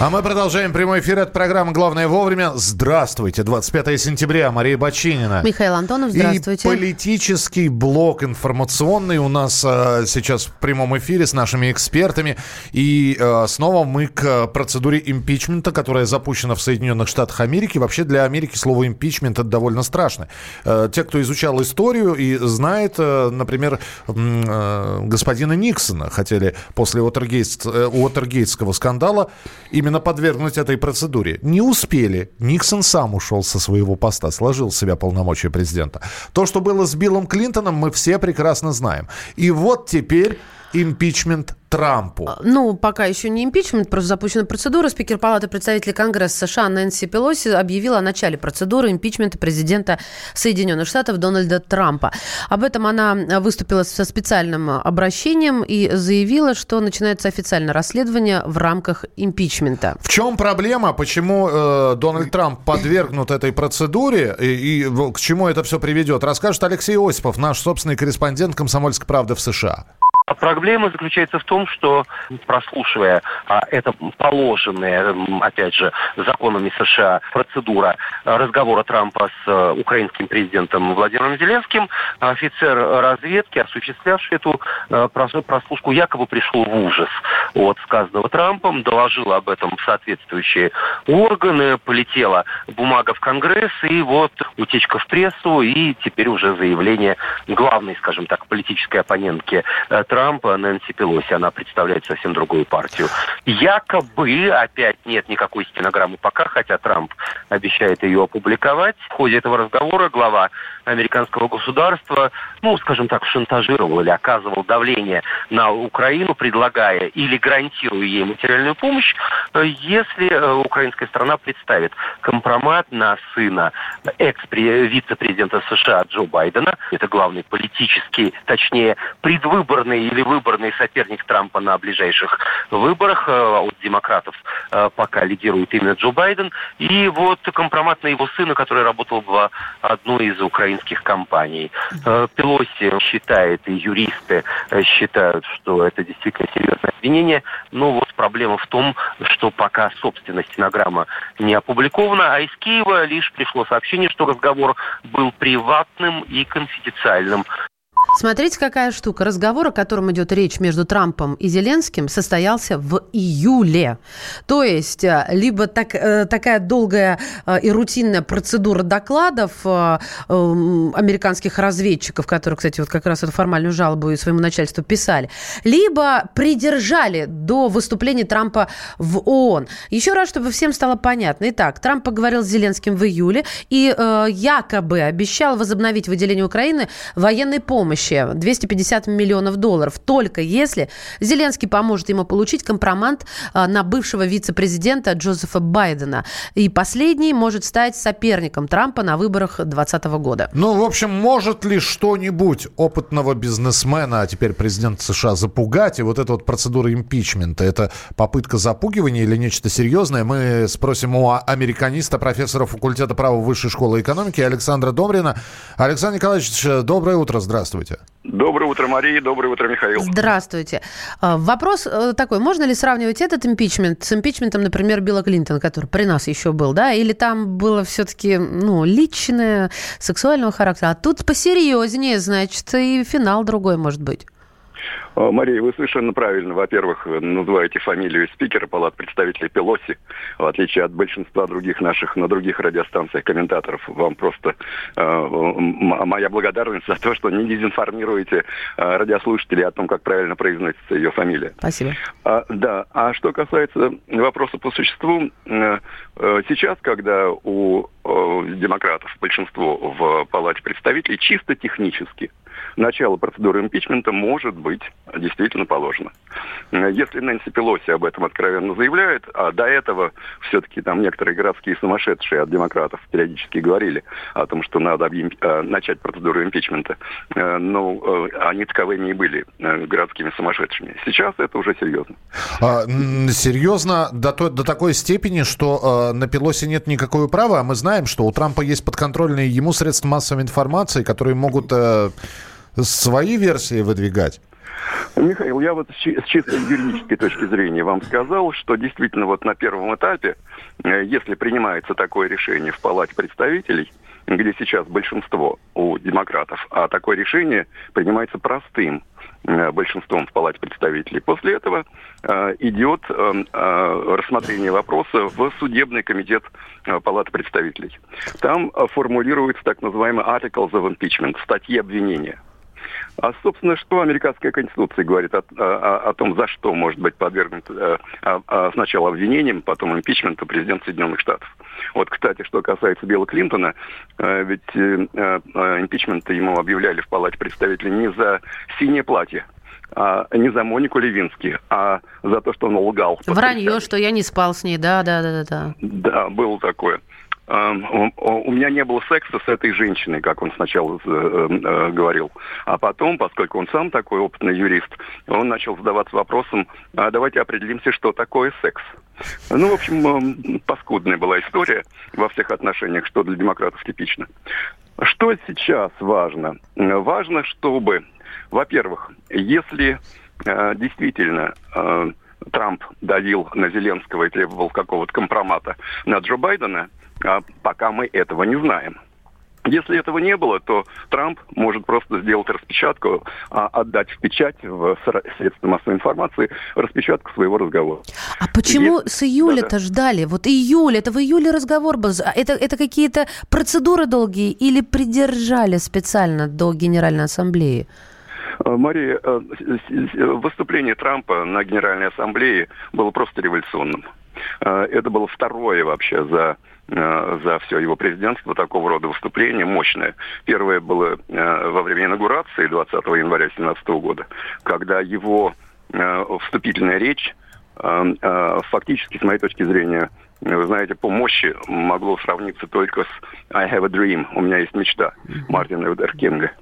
А мы продолжаем прямой эфир от программы «Главное вовремя». Здравствуйте. 25 сентября. Мария Бочинина. Михаил Антонов, здравствуйте. И политический блок информационный у нас а, сейчас в прямом эфире с нашими экспертами. И а, снова мы к процедуре импичмента, которая запущена в Соединенных Штатах Америки. Вообще для Америки слово импичмент это довольно страшно. А, те, кто изучал историю и знает, а, например, а, господина Никсона, хотели после Уотергейтского скандала именно именно подвергнуть этой процедуре. Не успели. Никсон сам ушел со своего поста, сложил в себя полномочия президента. То, что было с Биллом Клинтоном, мы все прекрасно знаем. И вот теперь импичмент Трампу? А, ну, пока еще не импичмент, просто запущена процедура. Спикер Палаты представителей Конгресса США Нэнси Пелоси объявила о начале процедуры импичмента президента Соединенных Штатов Дональда Трампа. Об этом она выступила со специальным обращением и заявила, что начинается официальное расследование в рамках импичмента. В чем проблема? Почему э, Дональд Трамп подвергнут этой процедуре и, и к чему это все приведет? Расскажет Алексей Осипов, наш собственный корреспондент «Комсомольской правды» в США. А проблема заключается в том, что прослушивая а, это положенная, опять же, законами США процедура разговора Трампа с а, украинским президентом Владимиром Зеленским, офицер разведки, осуществлявший эту а, прослушку, якобы пришел в ужас от сказанного Трампом, доложил об этом в соответствующие органы, полетела бумага в Конгресс, и вот утечка в прессу, и теперь уже заявление главной, скажем так, политической оппонентки Трампа Трампа Нэнси Пелоси. Она представляет совсем другую партию. Якобы, опять нет никакой стенограммы пока, хотя Трамп обещает ее опубликовать. В ходе этого разговора глава американского государства, ну, скажем так, шантажировал или оказывал давление на Украину, предлагая или гарантируя ей материальную помощь, если э, украинская страна представит компромат на сына экс-вице-президента США Джо Байдена. Это главный политический, точнее, предвыборный или выборный соперник Трампа на ближайших выборах. Э, от демократов э, пока лидирует именно Джо Байден. И вот компромат на его сына, который работал в одной из украинских компаний. Э, Пелоси считает, и юристы считают, что это действительно серьезное обвинение. Но вот проблема в том, что пока собственная стенограмма не опубликована, а из Киева лишь пришло сообщение, что разговор был приватным и конфиденциальным. Смотрите, какая штука. Разговор, о котором идет речь между Трампом и Зеленским, состоялся в июле. То есть, э, либо так, э, такая долгая э, и рутинная процедура докладов американских разведчиков, которые, кстати, вот как раз эту формальную жалобу своему начальству писали, либо придержали до выступления Трампа в ООН. Еще раз, чтобы всем стало понятно. Итак, Трамп поговорил с Зеленским в июле и якобы обещал возобновить выделение Украины военной помощи помощи 250 миллионов долларов, только если Зеленский поможет ему получить компромат а, на бывшего вице-президента Джозефа Байдена. И последний может стать соперником Трампа на выборах 2020 года. Ну, в общем, может ли что-нибудь опытного бизнесмена, а теперь президента США, запугать? И вот эта вот процедура импичмента, это попытка запугивания или нечто серьезное? Мы спросим у американиста, профессора факультета права Высшей школы экономики Александра Добрина. Александр Николаевич, доброе утро, здравствуйте. Доброе утро, Мария. Доброе утро, Михаил. Здравствуйте. А, вопрос э, такой. Можно ли сравнивать этот импичмент с импичментом, например, Билла Клинтона, который при нас еще был, да? Или там было все-таки, ну, личное, сексуального характера? А тут посерьезнее, значит, и финал другой может быть. Э, Мария, вы совершенно правильно, во-первых, называете фамилию спикера Палат представителей Пелоси, в отличие от большинства других наших на других радиостанциях комментаторов. Вам просто э, моя благодарность за то, что не дезинформируете э, радиослушателей о том, как правильно произносится ее фамилия. Спасибо. А, да, а что касается вопроса по существу, э, э, сейчас, когда у э, демократов большинство в Палате представителей чисто технически начало процедуры импичмента может быть действительно положено. Если Нэнси Пелоси об этом откровенно заявляет, а до этого все-таки там некоторые городские сумасшедшие от демократов периодически говорили о том, что надо объем... Э, начать процедуру импичмента, э, э, они таковыми и были городскими сумасшедшими. Сейчас это уже серьезно. А, серьезно до, той, до такой степени, что на Пелоси нет никакого права, а мы знаем, что у Трампа есть подконтрольные ему средства массовой информации, которые могут свои версии выдвигать? Михаил, я вот с чисто юридической точки зрения вам сказал, что действительно вот на первом этапе, э, если принимается такое решение в Палате представителей, где сейчас большинство у демократов, а такое решение принимается простым э, большинством в Палате представителей. После этого э, идет рассмотрение вопроса в судебный комитет Палаты представителей. Там формулируется так называемый articles of impeachment, статьи обвинения. А, собственно, что американская конституция говорит о, о, о том, за что может быть подвергнут э, а, сначала обвинением, потом импичменту президент Соединенных Штатов. Вот, кстати, что касается Билла Клинтона, э, ведь э, импичмент ему объявляли в Палате представителей не за синее платье, а, не за Монику Левински, а за то, что он лгал. Вранье, что я не спал с ней, да, да, да, да. Да, было такое у меня не было секса с этой женщиной, как он сначала э, э, говорил. А потом, поскольку он сам такой опытный юрист, он начал задаваться вопросом, а давайте определимся, что такое секс. Ну, в общем, паскудная была история во всех отношениях, что для демократов типично. Что сейчас важно? Важно, чтобы, во-первых, если э, действительно Трамп давил на Зеленского и требовал какого-то компромата на Джо Байдена, пока мы этого не знаем. Если этого не было, то Трамп может просто сделать распечатку, а отдать в печать в средства массовой информации распечатку своего разговора. А почему Есть... с июля-то да, ждали? Вот июль, это в июле разговор был. А это, это какие-то процедуры долгие или придержали специально до Генеральной Ассамблеи? Мария, выступление Трампа на Генеральной Ассамблее было просто революционным. Это было второе вообще за за все его президентство такого рода выступление мощное. Первое было во время инаугурации 20 января 2017 года, когда его вступительная речь фактически, с моей точки зрения, вы знаете, по мощи могло сравниться только с «I have a dream», «У меня есть мечта» Мартина Лютер Кинга.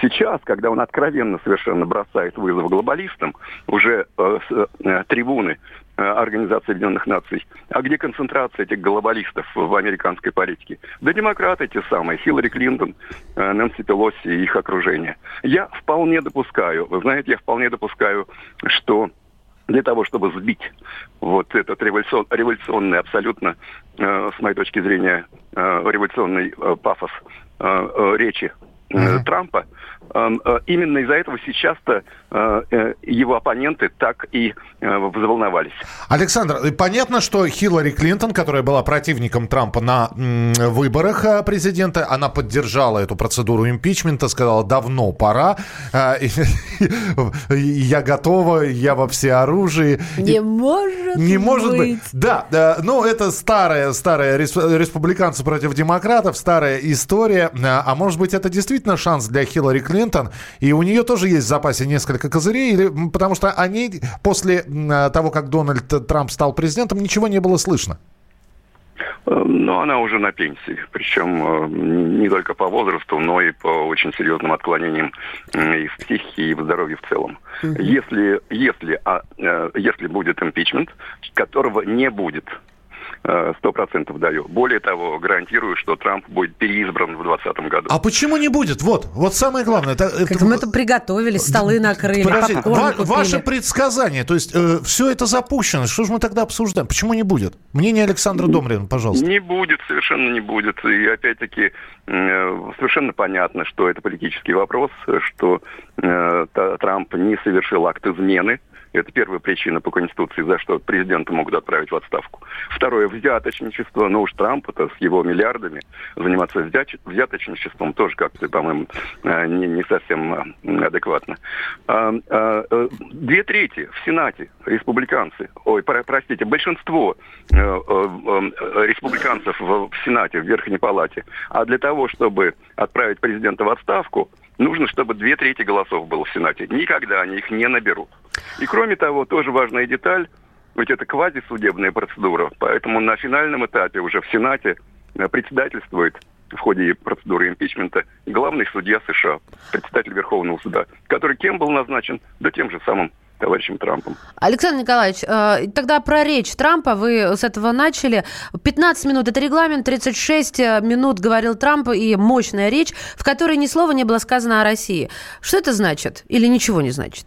Сейчас, когда он откровенно совершенно бросает вызов глобалистам, уже э, с э, трибуны э, Организации Объединенных Наций, а где концентрация этих глобалистов в американской политике? Да демократы те самые, Хиллари Клинтон, э, Нэнси Пелоси и их окружение. Я вполне допускаю, вы знаете, я вполне допускаю, что для того, чтобы сбить вот этот революцион, революционный, абсолютно, э, с моей точки зрения, э, революционный э, пафос э, э, речи uh-huh. Трампа, Эм, э, именно из-за этого сейчас-то э, его оппоненты так и взволновались. Александр, понятно, что Хиллари Клинтон, которая была противником Трампа на выборах президента, она поддержала эту процедуру импичмента, сказала, давно пора, я готова, я во всеоружии. Не может Не может быть. Да, ну это старая, старая республиканцы против демократов, старая история. А может быть это действительно шанс для Хиллари Клинтон и у нее тоже есть в запасе несколько козырей, или, потому что о ней после того, как Дональд Трамп стал президентом, ничего не было слышно. Э, но она уже на пенсии, причем э, не только по возрасту, но и по очень серьезным отклонениям и в психике, и в здоровье в целом. Если, если, а, э, если будет импичмент, которого не будет Э, сто процентов даю. Более того, гарантирую, что Трамп будет переизбран в 2020 году. А почему не будет? Вот, вот самое главное. Это, это... Мы это приготовили, столы накрыли, Подожди, ва- Ваше предсказание, то есть э, все это запущено, что же мы тогда обсуждаем? Почему не будет? Мнение Александра Домрина, пожалуйста. Не будет, совершенно не будет. И опять-таки э, совершенно понятно, что это политический вопрос, что э, Трамп не совершил акт измены это первая причина по Конституции, за что президента могут отправить в отставку. Второе, взяточничество. Ну уж Трамп-то с его миллиардами заниматься взяточничеством тоже как-то, по-моему, э, не, не совсем э, адекватно. А, а, э, две трети в Сенате республиканцы, ой, простите, большинство республиканцев в Сенате, в Верхней Палате. А для того, чтобы отправить президента в отставку, нужно, чтобы две трети голосов было в Сенате. Никогда они их не наберут. И кроме того, тоже важная деталь, ведь это квазисудебная процедура, поэтому на финальном этапе уже в Сенате э, председательствует в ходе процедуры импичмента главный судья США, председатель Верховного суда, который кем был назначен? Да тем же самым товарищем Трампом. Александр Николаевич, э, тогда про речь Трампа вы с этого начали. 15 минут – это регламент, 36 э, минут говорил Трамп и мощная речь, в которой ни слова не было сказано о России. Что это значит или ничего не значит?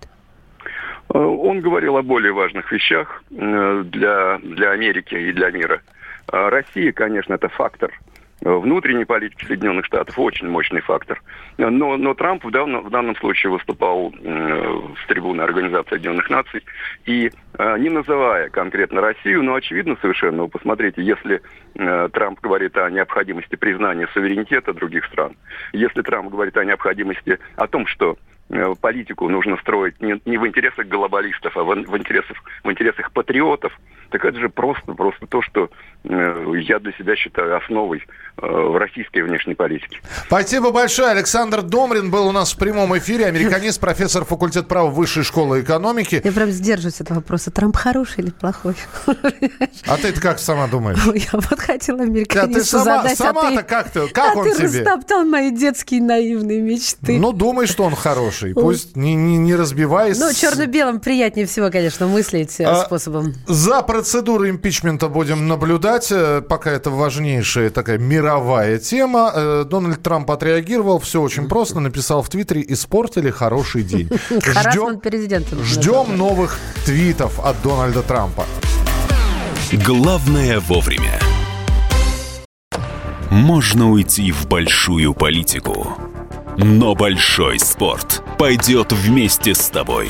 Э, он говорил о более важных вещах для, для Америки и для мира. Россия, конечно, это фактор – внутренней политики Соединенных Штатов очень мощный фактор. Но, но Трамп в данном, в данном случае выступал э, с трибуны Организации Объединенных Наций и не называя конкретно Россию, но очевидно совершенно, вы посмотрите, если э, Трамп говорит о необходимости признания суверенитета других стран, если Трамп говорит о необходимости, о том, что э, политику нужно строить не, не в интересах глобалистов, а в, в, интересах, в интересах патриотов, так это же просто, просто то, что э, я для себя считаю основой э, в российской внешней политике. Спасибо большое. Александр Домрин был у нас в прямом эфире. Американист, профессор факультета права Высшей школы экономики. Я прям сдерживаюсь от вопроса. Трамп хороший или плохой? А ты как сама думаешь? Я вот хотела американисту ты сама, задать, сама-то а ты, как ты? Как а он ты тебе? растоптал мои детские наивные мечты. Ну, думай, что он хороший. Пусть не, не, не разбиваясь. Ну, черно-белым приятнее всего, конечно, мыслить а, способом. За процедурой импичмента будем наблюдать. Э, пока это важнейшая такая мировая тема. Э, Дональд Трамп отреагировал. Все очень просто. Написал в Твиттере «Испортили хороший день». Ждем, президента. Ждем новых твитов от Дональда Трампа. Главное вовремя. Можно уйти в большую политику, но большой спорт пойдет вместе с тобой.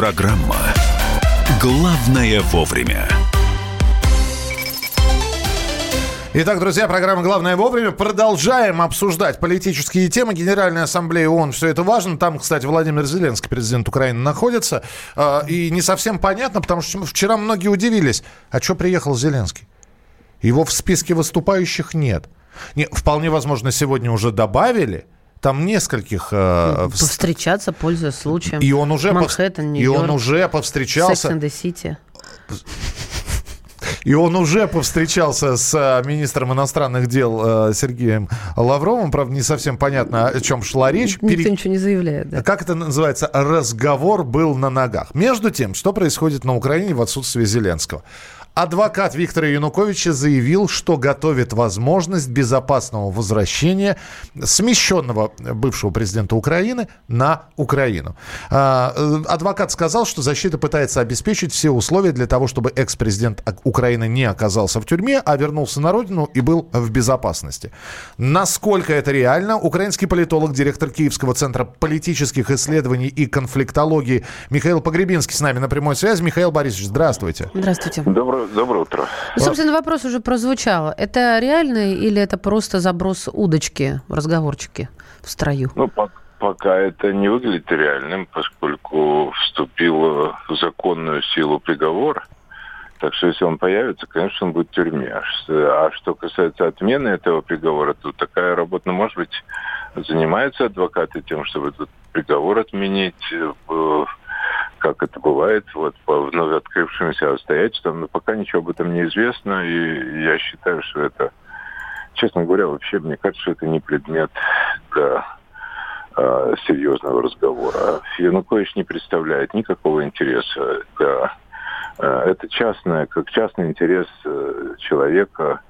Программа «Главное вовремя». Итак, друзья, программа «Главное вовремя». Продолжаем обсуждать политические темы. Генеральная ассамблея ООН, все это важно. Там, кстати, Владимир Зеленский, президент Украины, находится. А, и не совсем понятно, потому что вчера многие удивились. А что приехал Зеленский? Его в списке выступающих нет. Не, вполне возможно, сегодня уже добавили – там нескольких... Э, Повстречаться, пользуясь случаем. И он уже, Манхэттен, и он уже повстречался... Sex and City. И он уже повстречался с э, министром иностранных дел э, Сергеем Лавровым. Правда, не совсем понятно, о чем шла речь. Никто Пере... ничего не заявляет. Да. Как это называется? Разговор был на ногах. Между тем, что происходит на Украине в отсутствии Зеленского? Адвокат Виктора Януковича заявил, что готовит возможность безопасного возвращения смещенного бывшего президента Украины на Украину. А, э, адвокат сказал, что защита пытается обеспечить все условия для того, чтобы экс-президент Украины не оказался в тюрьме, а вернулся на родину и был в безопасности. Насколько это реально, украинский политолог, директор Киевского центра политических исследований и конфликтологии Михаил Погребинский с нами на прямой связи. Михаил Борисович, здравствуйте. Здравствуйте. Доброе Доброе утро. Ну, собственно, вопрос уже прозвучал. Это реально или это просто заброс удочки, разговорчики в строю? Ну, пока это не выглядит реальным, поскольку вступил в законную силу приговор. Так что если он появится, конечно, он будет в тюрьме. А что касается отмены этого приговора, то такая работа, ну, может быть, занимаются адвокаты тем, чтобы этот приговор отменить э, как это бывает, вот по вновь открывшимся обстоятельствам, но пока ничего об этом не известно, и я считаю, что это, честно говоря, вообще, мне кажется, что это не предмет для э, серьезного разговора. Янукович не представляет никакого интереса для... Э, это частное, как частный интерес э, человека,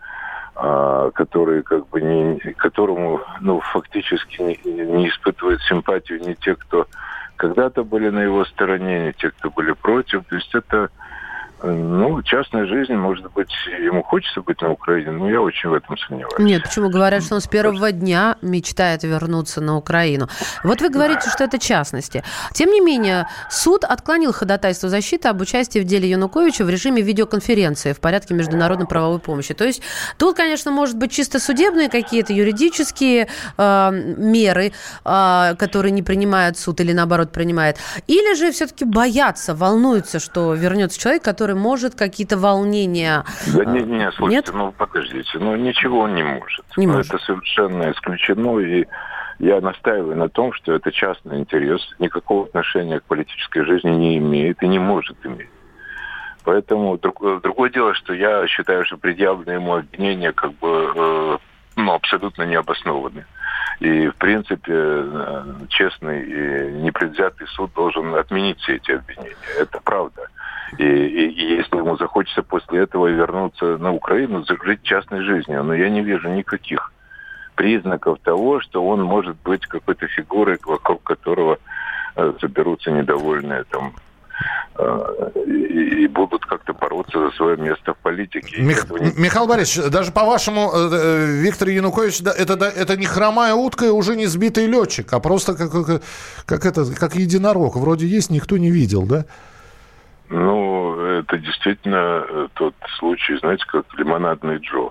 который как бы не, которому ну, фактически не, не испытывает симпатию ни те, кто когда-то были на его стороне, не те, кто были против. То есть это Ну, частная жизнь, может быть, ему хочется быть на Украине, но я очень в этом сомневаюсь. Нет, почему говорят, что он с первого дня мечтает вернуться на Украину? Вот вы говорите, что это частности. Тем не менее, суд отклонил ходатайство защиты об участии в деле Януковича в режиме видеоконференции в порядке международной правовой помощи. То есть тут, конечно, может быть чисто судебные какие-то юридические э, меры, э, которые не принимает суд или наоборот принимает. Или же все-таки боятся, волнуются, что вернется человек, который который может какие-то волнения... Да не, не, слушайте, Нет? ну подождите, ну ничего он не может. Не ну, может. Это совершенно исключено, и я настаиваю на том, что это частный интерес, никакого отношения к политической жизни не имеет и не может иметь. Поэтому друг, другое дело, что я считаю, что предъявленные ему обвинения как бы э, ну, абсолютно необоснованы. И, в принципе, э, честный и непредвзятый суд должен отменить все эти обвинения. Это правда. И, и, и если ему захочется после этого вернуться на Украину, жить частной жизнью, но я не вижу никаких признаков того, что он может быть какой-то фигурой, вокруг которого э, соберутся недовольные там э, и, будут как-то бороться за свое место в политике. Мих... Не... Михаил Борисович, даже по-вашему, э, Виктор Янукович, это, это не хромая утка и уже не сбитый летчик, а просто как, как, как, это, как единорог. Вроде есть, никто не видел, да? Ну, это действительно э, тот случай, знаете, как лимонадный Джо.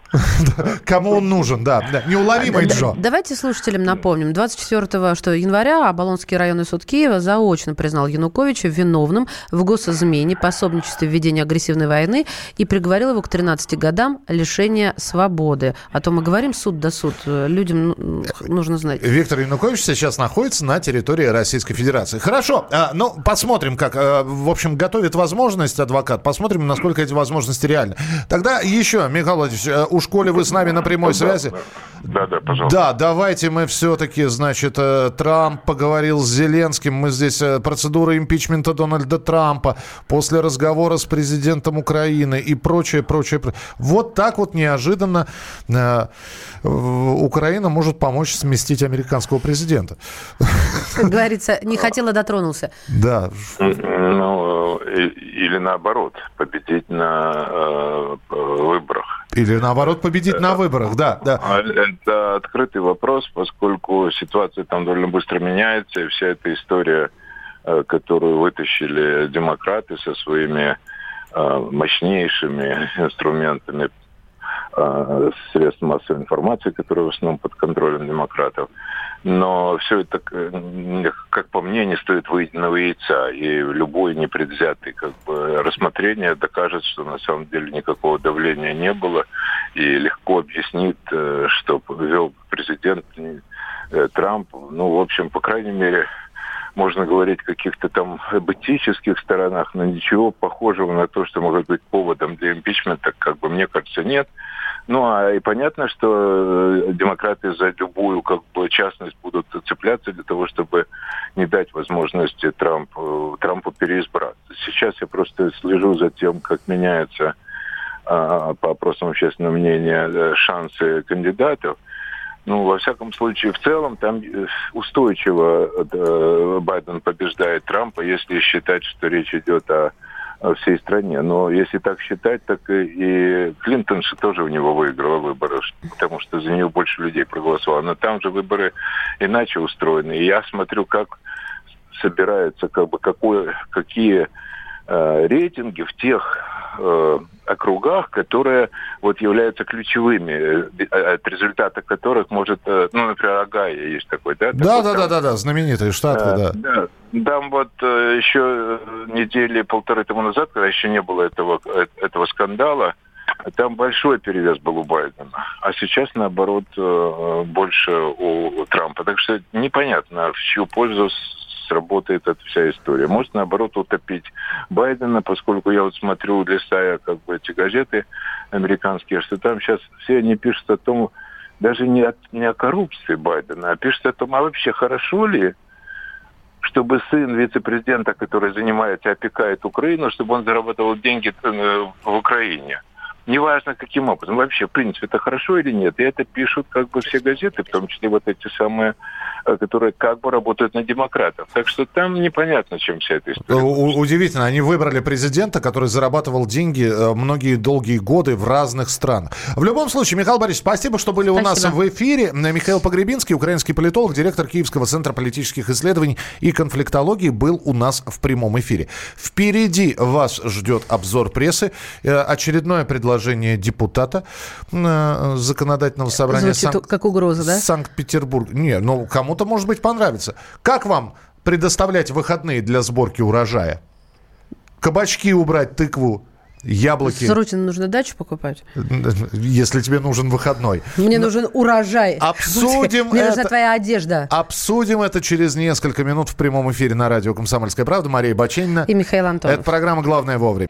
Кому он нужен, да. Неуловимый Джо. Давайте слушателям напомним. 24 что, января Оболонский районный суд Киева заочно признал Януковича виновным в госизмене, пособничестве в ведении агрессивной войны и приговорил его к 13 годам лишения свободы. А то мы говорим суд да суд. Людям нужно знать. Виктор Янукович сейчас находится на территории Российской Федерации. Хорошо, а, ну, посмотрим, как, э, в общем, готовит возможность возможность, адвокат. Посмотрим, насколько эти возможности реальны. Тогда еще, Михаил Владимирович, э, у школы вы с нами на прямой связи. Да, да, пожалуйста. Да, давайте мы все-таки, значит, э, Трамп поговорил с Зеленским. Мы здесь э, процедура импичмента Дональда Трампа после разговора с президентом Украины и прочее, прочее. Вот так вот неожиданно Украина может помочь сместить американского президента. Как говорится, не хотела, дотронулся. Да. Ну, или наоборот, победить на э, выборах. Или наоборот победить это, на выборах, да, да. А, это открытый вопрос, поскольку ситуация там довольно быстро меняется, и вся эта история, э, которую вытащили демократы со своими э, мощнейшими инструментами э, средств массовой информации, которые в основном под контролем демократов, но все это, э, как по мне, не стоит выеденного яйца. И любое непредвзятое как бы, рассмотрение докажет, что на самом деле никакого давления не было. И легко объяснит, э, что вел президент э, Трамп. Ну, в общем, по крайней мере, можно говорить о каких-то там эбатических сторонах, но ничего похожего на то, что может быть поводом для импичмента, как бы мне кажется, нет. Ну, а и понятно, что э, демократы за любую как бы частность будут цепляться для того, чтобы не дать возможности Трампу, Трампу переизбраться. Сейчас я просто слежу за тем, как меняются а, по опросам общественного мнения э, шансы кандидатов. Ну, во всяком случае, в целом там э, устойчиво Байден побеждает Трампа, если считать, что речь идет о всей стране. Но если так считать, так и Клинтон же тоже у него выиграла выборы, потому что за нее больше людей проголосовало. Но там же выборы иначе устроены. И я смотрю, как собираются, как бы, какое, какие э, рейтинги в тех э, округах, которые вот являются ключевыми, э, от результата которых может, э, ну, например, Агая есть такой, да? Да, да, да, да, да, знаменитый штат, да. да. Там вот э, еще недели полторы тому назад, когда еще не было этого, этого скандала, там большой перевес был у Байдена. А сейчас, наоборот, больше у Трампа. Так что непонятно, в чью пользу сработает эта вся история. Может, наоборот, утопить Байдена, поскольку я вот смотрю, листая как бы эти газеты американские, что там сейчас все они пишут о том, даже не, о, не о коррупции Байдена, а пишут о том, а вообще хорошо ли, чтобы сын вице-президента, который занимается, опекает Украину, чтобы он зарабатывал деньги э, в Украине. Неважно каким образом. Вообще, в принципе, это хорошо или нет. И это пишут как бы все газеты, в том числе вот эти самые Э, которые как бы работают на демократов. Так что там непонятно, чем вся эта история. Удивительно, они выбрали президента, который зарабатывал деньги э, многие долгие годы в разных странах. В любом случае, Михаил Борисович, спасибо, что были спасибо. у нас в эфире. Михаил Погребинский, украинский политолог, директор Киевского центра политических исследований и конфликтологии, был у нас в прямом эфире. Впереди вас ждет обзор прессы, э, очередное предложение депутата законодательного собрания Звучит Сан... как угроза, да? Санкт-Петербург. Не, ну кому кому-то, может быть, понравится. Как вам предоставлять выходные для сборки урожая? Кабачки убрать, тыкву, яблоки. Срочно нужно дачу покупать. Если тебе нужен выходной. Мне Но... нужен урожай. Обсудим Мне это... нужна твоя одежда. Обсудим это через несколько минут в прямом эфире на радио «Комсомольская правда». Мария Баченина. И Михаил Антонов. Это программа «Главное вовремя».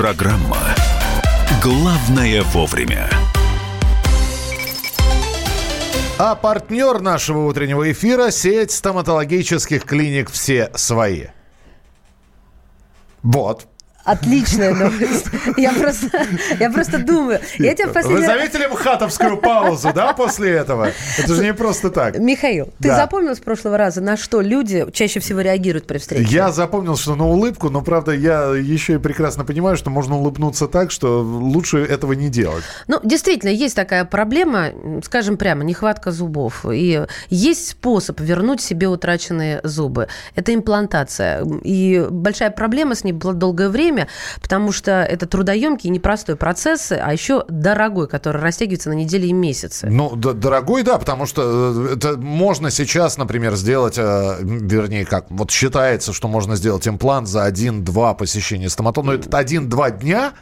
Программа «Главное вовремя». А партнер нашего утреннего эфира – сеть стоматологических клиник «Все свои». Вот. Отличная новость. Я просто, я просто думаю. Я тебя последний... Вы заметили хатовскую паузу, да, после этого? Это же не просто так. Михаил, ты да. запомнил с прошлого раза, на что люди чаще всего реагируют при встрече? Я запомнил, что на улыбку, но, правда, я еще и прекрасно понимаю, что можно улыбнуться так, что лучше этого не делать. Ну, действительно, есть такая проблема, скажем прямо, нехватка зубов. И есть способ вернуть себе утраченные зубы. Это имплантация. И большая проблема с ней была долгое время время, потому что это трудоемкий, непростой процесс, а еще дорогой, который растягивается на недели и месяцы. Ну, дорогой, да, потому что э, это можно сейчас, например, сделать, э, вернее, как, вот считается, что можно сделать имплант за один-два посещения стоматолога, но это один-два дня,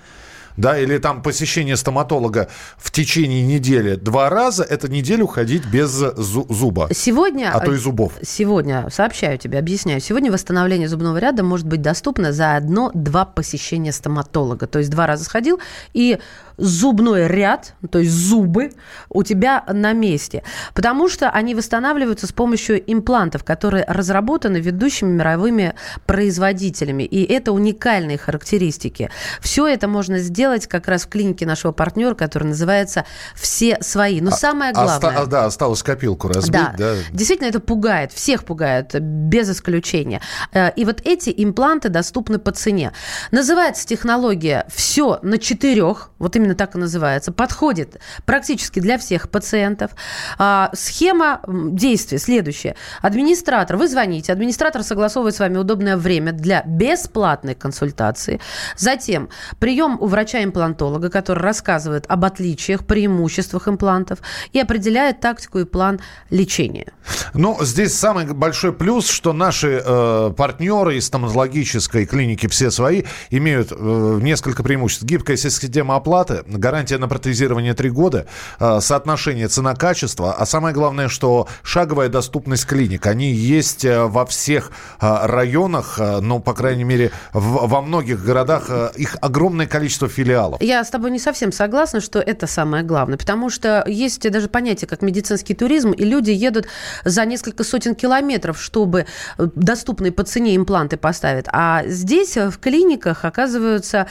да, или там посещение стоматолога в течение недели два раза, это неделю ходить без зуба. Сегодня... А то и зубов. Сегодня, сообщаю тебе, объясняю, сегодня восстановление зубного ряда может быть доступно за одно-два посещения стоматолога. То есть два раза сходил и зубной ряд, то есть зубы, у тебя на месте. Потому что они восстанавливаются с помощью имплантов, которые разработаны ведущими мировыми производителями. И это уникальные характеристики. Все это можно сделать как раз в клинике нашего партнера, который называется «Все свои». Но а, самое главное... Оста- да, осталось копилку разбить. Да, да, действительно это пугает, всех пугает, без исключения. Э, и вот эти импланты доступны по цене. Называется технология «Все на четырех», вот именно именно так и называется, подходит практически для всех пациентов. А, схема действия следующая. Администратор, вы звоните, администратор согласовывает с вами удобное время для бесплатной консультации. Затем прием у врача-имплантолога, который рассказывает об отличиях, преимуществах имплантов и определяет тактику и план лечения. Ну, здесь самый большой плюс, что наши э, партнеры из стоматологической клиники «Все свои» имеют э, несколько преимуществ. Гибкая система оплаты, гарантия на протезирование 3 года, а, соотношение цена-качество, а самое главное, что шаговая доступность клиник. Они есть э, во всех а, районах, э, ну, по крайней мере, во многих городах э, их огромное количество филиалов. Я с тобой не совсем согласна, что это самое главное, потому что есть даже понятие, как медицинский туризм, и люди едут за несколько сотен километров, чтобы доступные по цене импланты поставить. А здесь в клиниках оказываются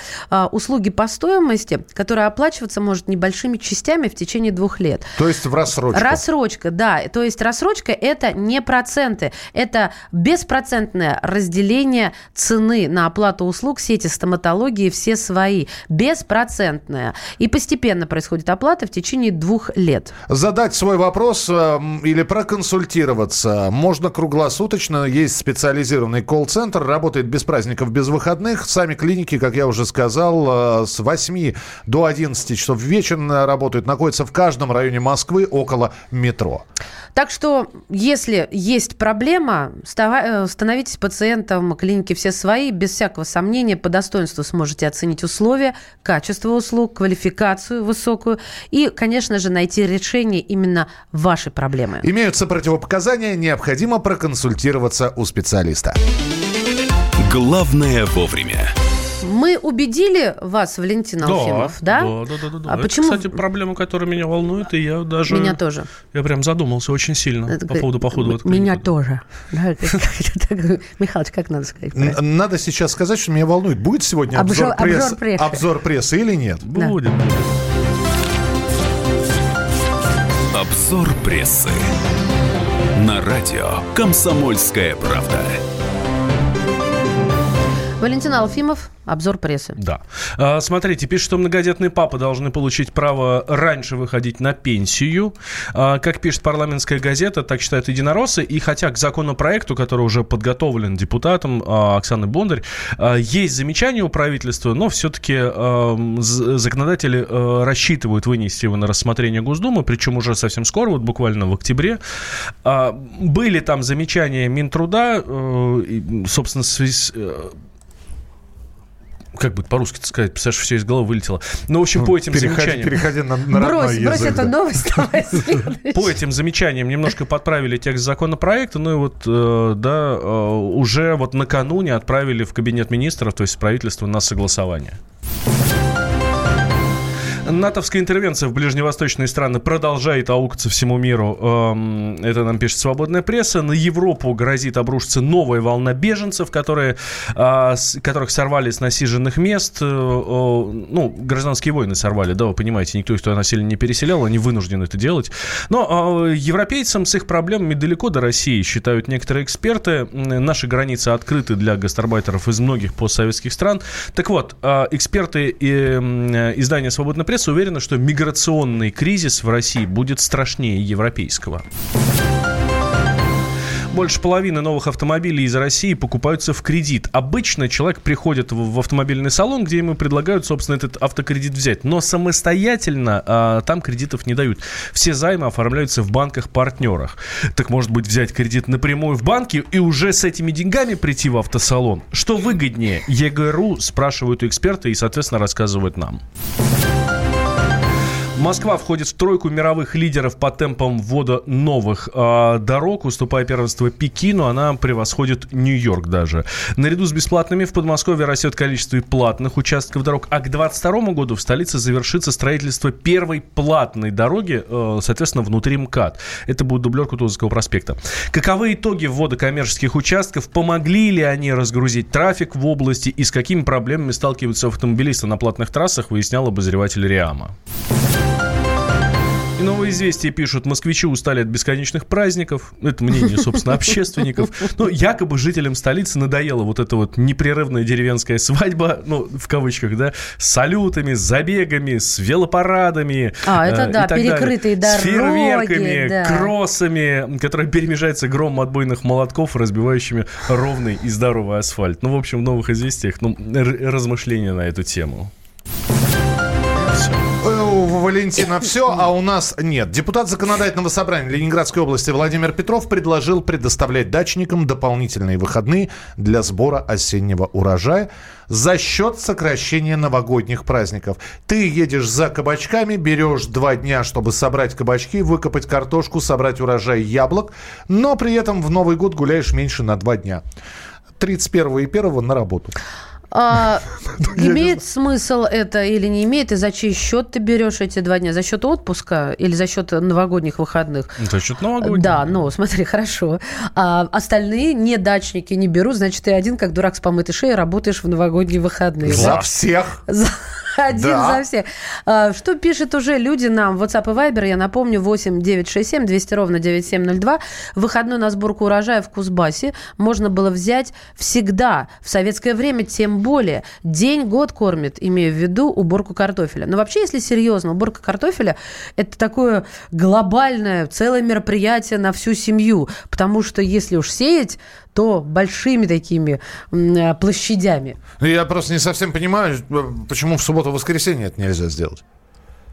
услуги по стоимости, которые которая оплачиваться может небольшими частями в течение двух лет. То есть в рассрочку? Рассрочка, да. То есть рассрочка – это не проценты, это беспроцентное разделение цены на оплату услуг сети стоматологии все свои. Беспроцентное. И постепенно происходит оплата в течение двух лет. Задать свой вопрос э, или проконсультироваться можно круглосуточно. Есть специализированный колл-центр, работает без праздников, без выходных. Сами клиники, как я уже сказал, э, с 8 до 11 часов вечера работают, находятся в каждом районе Москвы около метро. Так что, если есть проблема, э, становитесь пациентом клиники «Все свои». Без всякого сомнения, по достоинству сможете оценить условия, качество услуг, квалификацию высокую и, конечно же, найти решение именно вашей проблемы. Имеются противопоказания, необходимо проконсультироваться у специалиста. Главное вовремя. Мы убедили вас, Валентин Алфимов, да? Да, да, да, да. да. А Это, почему? кстати, проблема, которая меня волнует, и я даже... Меня тоже. Я прям задумался очень сильно Это по поводу похода в эту Меня тоже. Михалыч, как надо сказать? Надо сейчас сказать, что меня волнует, будет сегодня обзор, пресс- обзор прессы. обзор прессы или нет. Будет. Обзор прессы. На радио «Комсомольская правда». Валентин Алфимов, обзор прессы. Да. А, смотрите, пишет, что многодетные папы должны получить право раньше выходить на пенсию. А, как пишет парламентская газета, так считают единороссы. И хотя к законопроекту, который уже подготовлен депутатом а, Оксаны Бондарь, а, есть замечания у правительства, но все-таки законодатели рассчитывают вынести его на рассмотрение Госдумы, причем уже совсем скоро, вот буквально в октябре. Были там замечания Минтруда, собственно, в связи с, э, как бы по-русски сказать, представляешь, все из головы вылетело. Ну, в общем, по этим Переходи, замечаниям... переходи на, на Брось, брось язык, эту да. новость, давай. По этим замечаниям немножко подправили текст законопроекта, ну и вот, э, да, э, уже вот накануне отправили в кабинет министров, то есть в правительство на согласование. НАТОвская интервенция в ближневосточные страны продолжает аукаться всему миру. Эм, Это нам пишет свободная пресса. На Европу грозит обрушиться новая волна беженцев, которые, а, которых сорвали с насиженных мест. Э, Ну, гражданские войны сорвали, да, вы понимаете, никто их туда насильно не переселял, они вынуждены это делать. Но а, европейцам с их проблемами далеко до России, считают некоторые эксперты. Наши границы открыты для гастарбайтеров из многих постсоветских стран. Так вот, а, эксперты и, издания «Свободная пресса» уверены, что миграционный кризис в России будет страшнее европейского. Больше половины новых автомобилей из России покупаются в кредит. Обычно человек приходит в автомобильный салон, где ему предлагают, собственно, этот автокредит взять. Но самостоятельно а, там кредитов не дают. Все займы оформляются в банках-партнерах. Так может быть взять кредит напрямую в банке и уже с этими деньгами прийти в автосалон? Что выгоднее? ЕГРУ спрашивают у эксперта и, соответственно, рассказывают нам. Москва входит в тройку мировых лидеров по темпам ввода новых э, дорог. Уступая первенство Пекину, она превосходит Нью-Йорк даже. Наряду с бесплатными в Подмосковье растет количество платных участков дорог. А к 2022 году в столице завершится строительство первой платной дороги, э, соответственно, внутри МКАД. Это будет дублер Кутузовского проспекта. Каковы итоги ввода коммерческих участков? Помогли ли они разгрузить трафик в области? И с какими проблемами сталкиваются автомобилисты на платных трассах, выяснял обозреватель Риама. Новые известия пишут, москвичи устали от бесконечных праздников. Это мнение, собственно, общественников. Ну, якобы жителям столицы надоела вот эта вот непрерывная деревенская свадьба, ну, в кавычках, да, с салютами, с забегами, с велопарадами. А, это э, да, так далее. перекрытые С дороги, фейерверками, да. кроссами, которые перемежаются громом отбойных молотков, разбивающими ровный и здоровый асфальт. Ну, в общем, в новых известиях, ну, размышления на эту тему. Э, У Валентина все, а у нас нет. Депутат законодательного собрания Ленинградской области Владимир Петров предложил предоставлять дачникам дополнительные выходные для сбора осеннего урожая за счет сокращения новогодних праздников. Ты едешь за кабачками, берешь два дня, чтобы собрать кабачки, выкопать картошку, собрать урожай яблок, но при этом в Новый год гуляешь меньше на два дня. 31 и 1 на работу. А, имеет смысл это или не имеет? И за чей счет ты берешь эти два дня? За счет отпуска или за счет новогодних выходных? Это что-то новогоднее. Да, ну, смотри, хорошо. А остальные не дачники не берут, значит, ты один, как дурак с помытой шеей, работаешь в новогодние выходные. За да? всех. За- Один Да. за всех. А, Что пишет уже люди нам WhatsApp и Viber? Я напомню, 8 967 200 ровно 9702. Выходной на сборку урожая в Кузбассе можно было взять всегда. В советское время тем более. День, год кормит, имея в виду уборку картофеля. Но вообще, если серьезно, уборка картофеля – это такое глобальное, целое мероприятие на всю семью. Потому что если уж сеять, то большими такими м, площадями. Я просто не совсем понимаю, почему в субботу-воскресенье это нельзя сделать.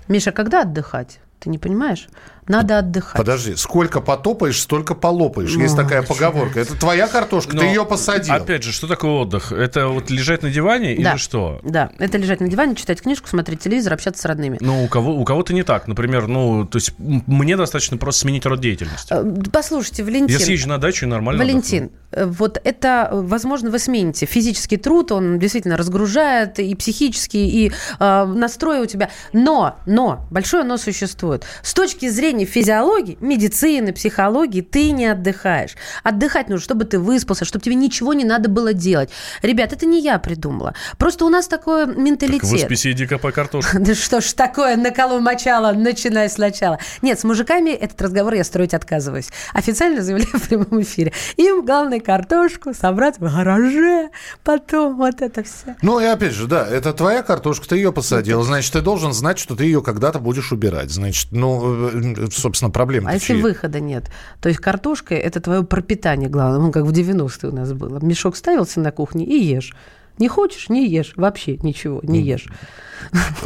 Миша, когда отдыхать? Ты не понимаешь? Надо отдыхать. Подожди, сколько потопаешь, столько полопаешь. Есть Ну, такая поговорка. Это твоя картошка, ты ее посадил. Опять же, что такое отдых? Это вот лежать на диване да. или что? Да, это лежать на диване, читать книжку, смотреть телевизор, общаться с родными. Ну, у, кого, у кого-то не так. Например, ну, то есть мне достаточно просто сменить род деятельности. Э, Послушайте, Валентин. Я съезжу на дачу и нормально Валентин, э, вот это, э, возможно, вы смените. Физический труд, он действительно разгружает и психически, и э, настрой у тебя. Но, но, большое но существует. С точки зрения физиологии, медицины, психологии, ты не отдыхаешь. Отдыхать нужно, чтобы ты выспался, чтобы тебе ничего не надо было делать. Ребят, это не я придумала. Просто у нас такой менталитет. Так выспись и иди копай картошку. Да что ж такое, на колу мочала, начинай сначала. Нет, с мужиками этот разговор я строить отказываюсь. Официально заявляю в прямом эфире. Им главное картошку собрать в гараже, потом вот это все. Ну и опять же, да, это твоя картошка, ты ее посадил. Значит, ты должен знать, что ты ее когда-то будешь убирать. Значит, ну, э, собственно, проблема А если выхода нет? То есть картошка – это твое пропитание главное. Ну, как в 90-е у нас было. Мешок ставился на кухне и ешь. Не хочешь – не ешь. Вообще ничего, не ешь.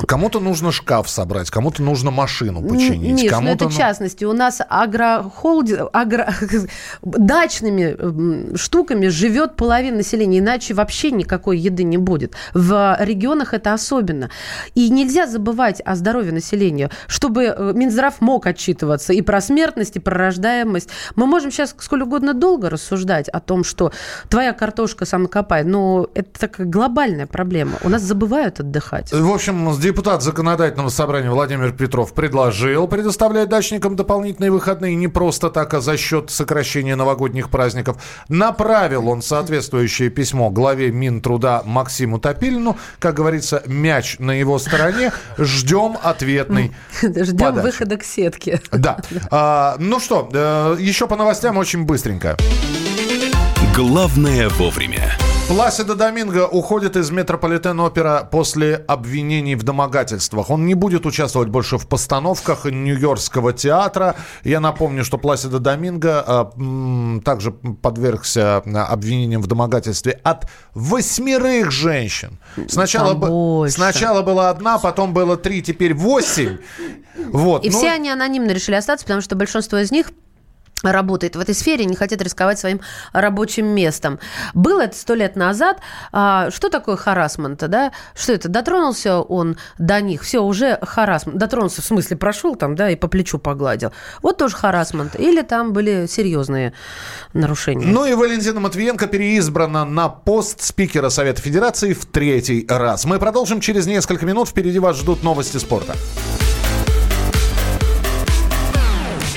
Кому-то нужно шкаф собрать, кому-то нужно машину починить. Ну кому-то, это ну- частности. У нас агрохолди... агро... дачными штуками живет половина населения, иначе вообще никакой еды не будет. В регионах это особенно. И нельзя забывать о здоровье населения, чтобы э, Минздрав мог отчитываться и про смертность, и про рождаемость. Мы можем сейчас сколь угодно долго рассуждать о том, что твоя картошка самокопай, но это такая глобальная проблема. У нас забывают отдыхать. Общем, депутат законодательного собрания Владимир Петров предложил предоставлять дачникам дополнительные выходные не просто так, а за счет сокращения новогодних праздников. Направил он соответствующее письмо главе Минтруда Максиму Топилину. Как говорится, мяч на его стороне. Ждем ответный Ждем выхода к сетке. Да. А, ну что, э, еще по новостям очень быстренько. Главное вовремя. Пласидо Доминго уходит из Метрополитен опера после обвинений в домогательствах. Он не будет участвовать больше в постановках Нью-Йоркского театра. Я напомню, что Пласидо Доминго м, также подвергся а, обвинениям в домогательстве от восьмерых женщин. Сначала, больше. сначала была одна, потом было три, теперь восемь. Вот. И ну, все они анонимно решили остаться, потому что большинство из них работает в этой сфере, не хотят рисковать своим рабочим местом. Было это сто лет назад. А, что такое харасмент? Да? Что это? Дотронулся он до них, все, уже харасмент. Дотронулся, в смысле, прошел там, да, и по плечу погладил. Вот тоже харасмент. Или там были серьезные нарушения. Ну и Валентина Матвиенко переизбрана на пост спикера Совета Федерации в третий раз. Мы продолжим через несколько минут. Впереди вас ждут новости спорта.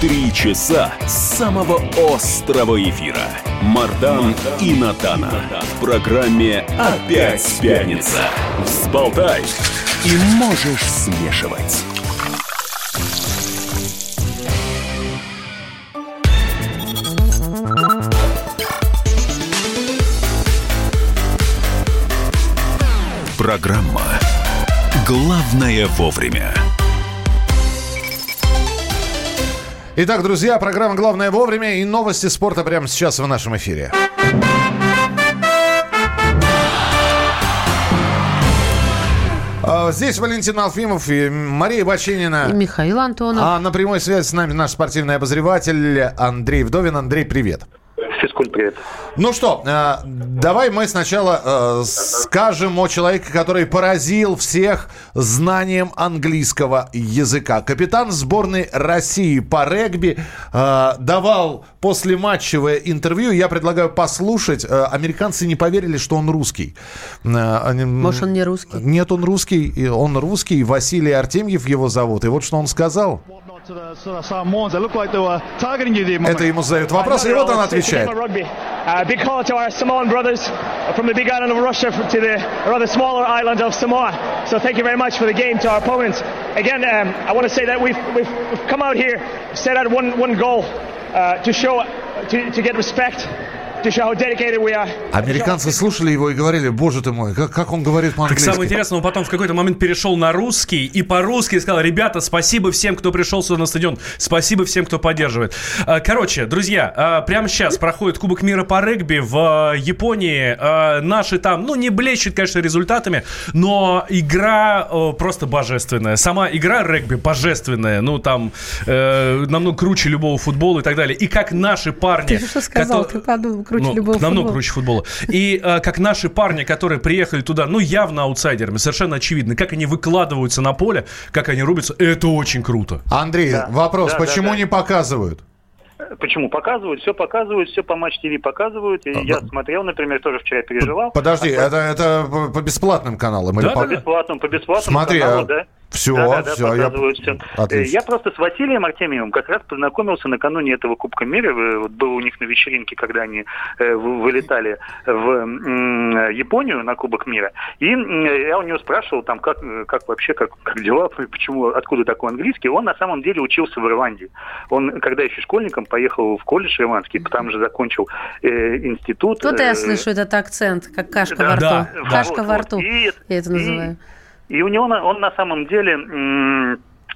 Три часа самого острого эфира. Мардан и Надана. В программе «Опять пятница». Взболтай и можешь смешивать. Программа «Главное вовремя». Итак, друзья, программа «Главное вовремя» и новости спорта прямо сейчас в нашем эфире. А, Здесь Валентин Алфимов и Мария Баченина. И Михаил Антонов. А на прямой связи с нами наш спортивный обозреватель Андрей Вдовин. Андрей, привет. Физкульт, привет. Ну что, э, давай мы сначала э, скажем о человеке, который поразил всех знанием английского языка. Капитан сборной России по регби э, давал послематчевое интервью. Я предлагаю послушать. Американцы не поверили, что он русский. Они- Может, он не русский? Нет, он русский. Он русский. Василий Артемьев его зовут. И вот что он сказал. Это ему задают вопрос, и вот он отвечает. Uh, big call to our Samoan brothers from the big island of Russia to the rather smaller island of Samoa. So thank you very much for the game to our opponents. Again, um, I want to say that we've, we've, we've come out here, set out one, one goal uh, to show, to, to get respect Американцы слушали его и говорили, боже ты мой, как, как он говорит по-английски. Так самое интересное, он потом в какой-то момент перешел на русский и по-русски сказал, ребята, спасибо всем, кто пришел сюда на стадион, спасибо всем, кто поддерживает. А, короче, друзья, а, прямо сейчас проходит Кубок мира по регби в а, Японии. Наши там, ну, не блещут, конечно, результатами, но игра просто божественная. Сама игра регби божественная, ну, там, э, намного круче любого футбола и так далее. И как наши парни... Ты что сказал? Которые... Ты подумал, круче ну, любого Намного футбола. круче футбола. И э, как наши парни, которые приехали туда, ну, явно аутсайдерами, совершенно очевидно, как они выкладываются на поле, как они рубятся, это очень круто. Андрей, да. вопрос, да, почему да, да. не показывают? Почему? Показывают, все показывают, все по Матч ТВ показывают. И а, я смотрел, например, тоже вчера переживал. Подожди, а это, это по бесплатным каналам? Да, или по... по бесплатному, по бесплатному Смотри, каналу, а... да. Все, да, да, все, я... все. Отлично. Я просто с Василием Артемьевым как раз познакомился накануне этого Кубка мира. Вот был у них на вечеринке, когда они э, вылетали в Японию на Кубок мира. И я у него спрашивал, там, как, как вообще, как, как дела, почему, откуда такой английский. Он на самом деле учился в Ирландии. Он, когда еще школьником, поехал в колледж ирландский, там же закончил э, институт. Тут я э, слышу этот акцент, как кашка да, во рту. Да, кашка вот, во рту, вот. и, я это называю. И, и у него он на самом деле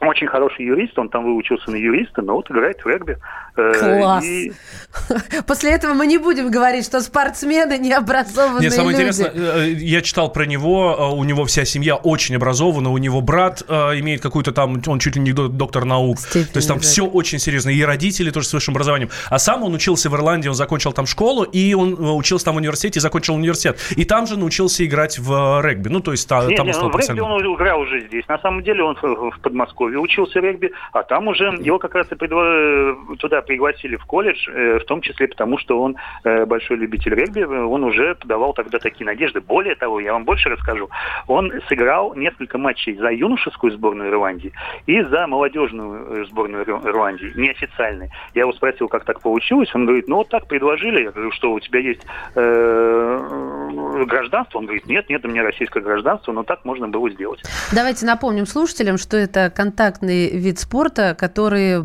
очень хороший юрист, он там выучился на юриста, но вот играет в регби. Э, Класс. И... После этого мы не будем говорить, что спортсмены не образованные Нет, самое люди. интересное, э, я читал про него, э, у него вся семья очень образована, у него брат имеет какую-то там, он чуть ли не доктор наук, Степень, то есть там да. все очень серьезно, и родители тоже с высшим образованием. А сам он учился в Ирландии, он закончил там школу, и он учился там в университете, закончил университет. И там же научился играть в регби, ну то есть там не, не, в регби он играл уже здесь, на самом деле он в Подмосковье учился регби, а там уже его как раз и предво... туда пригласили в колледж, э, в том числе потому, что он э, большой любитель регби, он уже подавал тогда такие надежды. Более того, я вам больше расскажу, он сыграл несколько матчей за юношескую сборную Ирландии и за молодежную э, сборную Ирландии, неофициальной. Я его спросил, как так получилось, он говорит, ну вот так предложили, я говорю, что у тебя есть э, гражданство, он говорит, нет, нет, у меня российское гражданство, но так можно было сделать. Давайте напомним слушателям, что это контактный вид спорта, который,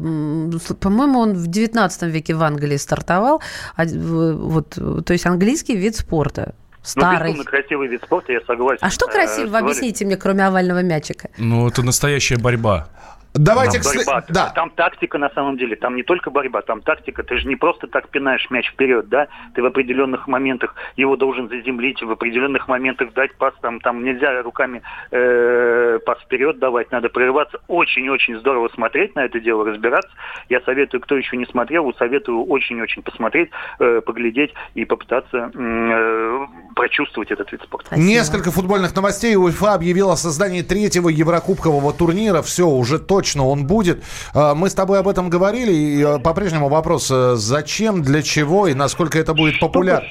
по-моему, он в 19 веке в Англии стартовал. А, вот, то есть английский вид спорта. Ну, Старый. Ну, красивый вид спорта, я согласен. А что э, красивого? Объясните мне, кроме овального мячика. Ну, это настоящая борьба. Давайте... Там, борьба. Да. там тактика на самом деле, там не только борьба, там тактика. Ты же не просто так пинаешь мяч вперед, да? Ты в определенных моментах его должен заземлить, в определенных моментах дать пас, там, там нельзя руками э, пас вперед давать, надо прерываться. Очень-очень здорово смотреть на это дело, разбираться. Я советую, кто еще не смотрел, советую очень-очень посмотреть, э, поглядеть и попытаться э, прочувствовать этот вид спорта. Спасибо. Несколько футбольных новостей. УЕФА объявила о создании третьего Еврокубкового турнира. Все, уже то точно он будет. А, мы с тобой об этом говорили, и а, по-прежнему вопрос, э, зачем, для чего и насколько это будет популярно?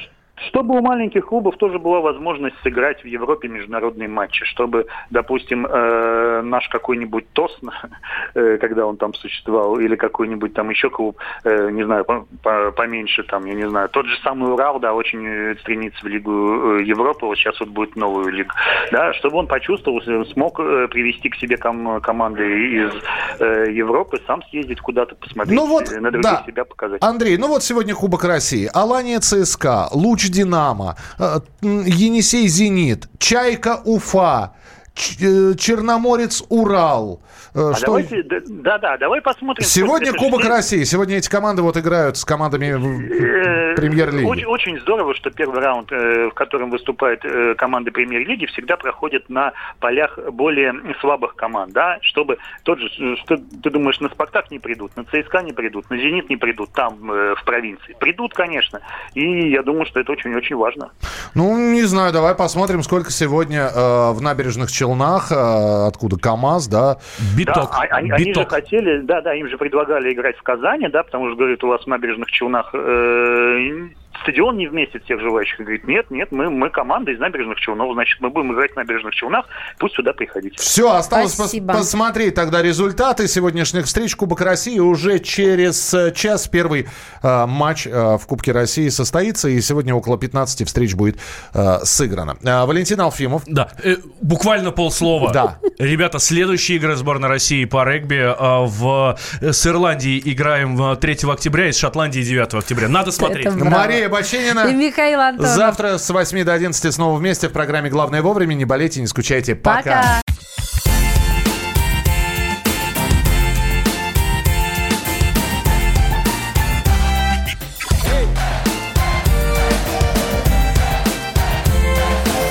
Чтобы у маленьких клубов тоже была возможность сыграть в Европе международные матчи, чтобы, допустим, э, наш какой-нибудь ТОС, э, когда он там существовал, или какой-нибудь там еще клуб, э, не знаю, по по поменьше там, я не знаю, тот же самый Урал, да, очень э, стремится в Лигу э, Европы, вот сейчас вот будет новую лигу, да, чтобы он почувствовал, смог э, привести к себе ком команды из э, Европы, сам съездить куда-то посмотреть, ну вот, на других да. себя показать. Андрей, ну вот сегодня Кубок России, Алания ЦСКА, Луч Динамо, э, Енисей Зенит, Чайка Уфа, Черноморец Урал. Э, а что... давайте, да, да, давай посмотрим. Сегодня Кубок все... России. Сегодня эти команды вот играют с командами э, премьер-лиги. Очень, очень здорово, что первый раунд, в котором выступают команды премьер-лиги, всегда проходит на полях более слабых команд, да, чтобы тот же, что ты думаешь, на Спартак не придут, на ЦСКА не придут, на Зенит не придут, там в провинции. Придут, конечно. И я думаю, что это очень-очень важно. Ну, не знаю, давай посмотрим, сколько сегодня э, в набережных Челнах Челнах, э, откуда КАМАЗ, да? Биток. Да, они, Биток. они же хотели, да, да, им же предлагали играть в Казани, да, потому что, говорят, у вас в набережных Челнах э, стадион не вместит всех желающих. И говорит, нет, нет, мы, мы команда из набережных Челнов, значит, мы будем играть в набережных Челнах, пусть сюда приходите. Все, осталось пос- посмотреть тогда результаты сегодняшних встреч Кубок России. Уже через э, час первый э, матч э, в Кубке России состоится, и сегодня около 15 встреч будет э, сыграно. Э, Валентин Алфимов. Да, э, буквально полслова. Да. Ребята, следующие игры сборной России по регби э, в, э, с Ирландией играем 3 октября и с Шотландией 9 октября. Надо смотреть. Это. Мария Баченина. И Михаил Антонов. Завтра с 8 до 11 снова вместе в программе «Главное вовремя». Не болейте, не скучайте. Пока. Пока.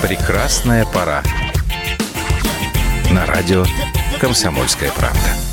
Прекрасная пора. На радио «Комсомольская правда».